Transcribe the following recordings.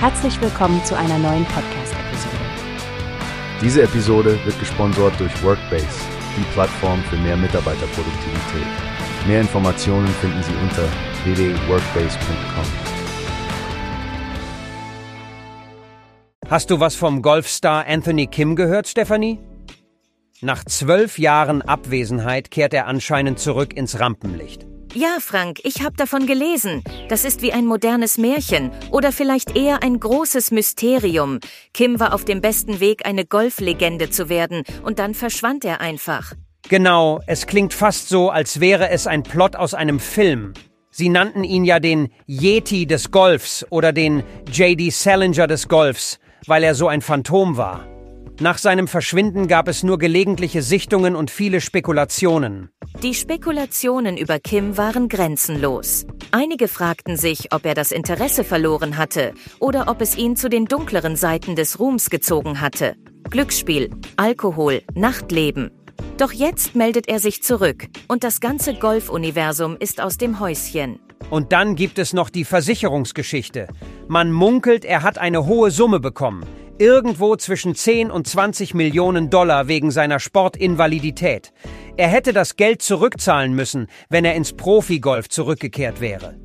Herzlich willkommen zu einer neuen Podcast-Episode. Diese Episode wird gesponsert durch Workbase, die Plattform für mehr Mitarbeiterproduktivität. Mehr Informationen finden Sie unter www.workbase.com. Hast du was vom Golfstar Anthony Kim gehört, Stephanie? Nach zwölf Jahren Abwesenheit kehrt er anscheinend zurück ins Rampenlicht. Ja, Frank, ich habe davon gelesen. Das ist wie ein modernes Märchen oder vielleicht eher ein großes Mysterium. Kim war auf dem besten Weg, eine Golflegende zu werden und dann verschwand er einfach. Genau, es klingt fast so, als wäre es ein Plot aus einem Film. Sie nannten ihn ja den Yeti des Golfs oder den J.D. Salinger des Golfs, weil er so ein Phantom war. Nach seinem Verschwinden gab es nur gelegentliche Sichtungen und viele Spekulationen. Die Spekulationen über Kim waren grenzenlos. Einige fragten sich, ob er das Interesse verloren hatte oder ob es ihn zu den dunkleren Seiten des Ruhms gezogen hatte. Glücksspiel, Alkohol, Nachtleben. Doch jetzt meldet er sich zurück und das ganze Golfuniversum ist aus dem Häuschen. Und dann gibt es noch die Versicherungsgeschichte. Man munkelt, er hat eine hohe Summe bekommen. Irgendwo zwischen 10 und 20 Millionen Dollar wegen seiner Sportinvalidität. Er hätte das Geld zurückzahlen müssen, wenn er ins Profigolf zurückgekehrt wäre.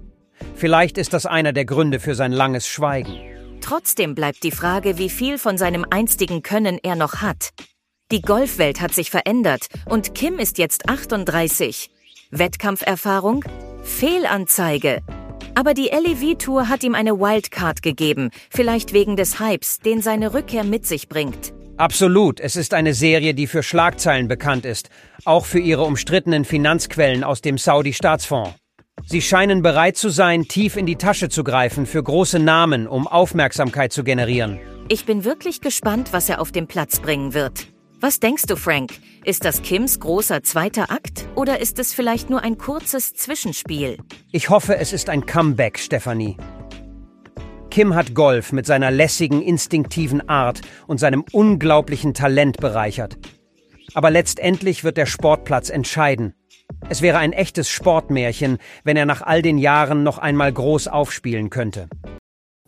Vielleicht ist das einer der Gründe für sein langes Schweigen. Trotzdem bleibt die Frage, wie viel von seinem einstigen Können er noch hat. Die Golfwelt hat sich verändert und Kim ist jetzt 38. Wettkampferfahrung? Fehlanzeige. Aber die LEV-Tour hat ihm eine Wildcard gegeben, vielleicht wegen des Hypes, den seine Rückkehr mit sich bringt. Absolut, es ist eine Serie, die für Schlagzeilen bekannt ist, auch für ihre umstrittenen Finanzquellen aus dem Saudi-Staatsfonds. Sie scheinen bereit zu sein, tief in die Tasche zu greifen für große Namen, um Aufmerksamkeit zu generieren. Ich bin wirklich gespannt, was er auf den Platz bringen wird. Was denkst du, Frank? Ist das Kims großer zweiter Akt oder ist es vielleicht nur ein kurzes Zwischenspiel? Ich hoffe, es ist ein Comeback, Stephanie. Kim hat Golf mit seiner lässigen, instinktiven Art und seinem unglaublichen Talent bereichert. Aber letztendlich wird der Sportplatz entscheiden. Es wäre ein echtes Sportmärchen, wenn er nach all den Jahren noch einmal groß aufspielen könnte.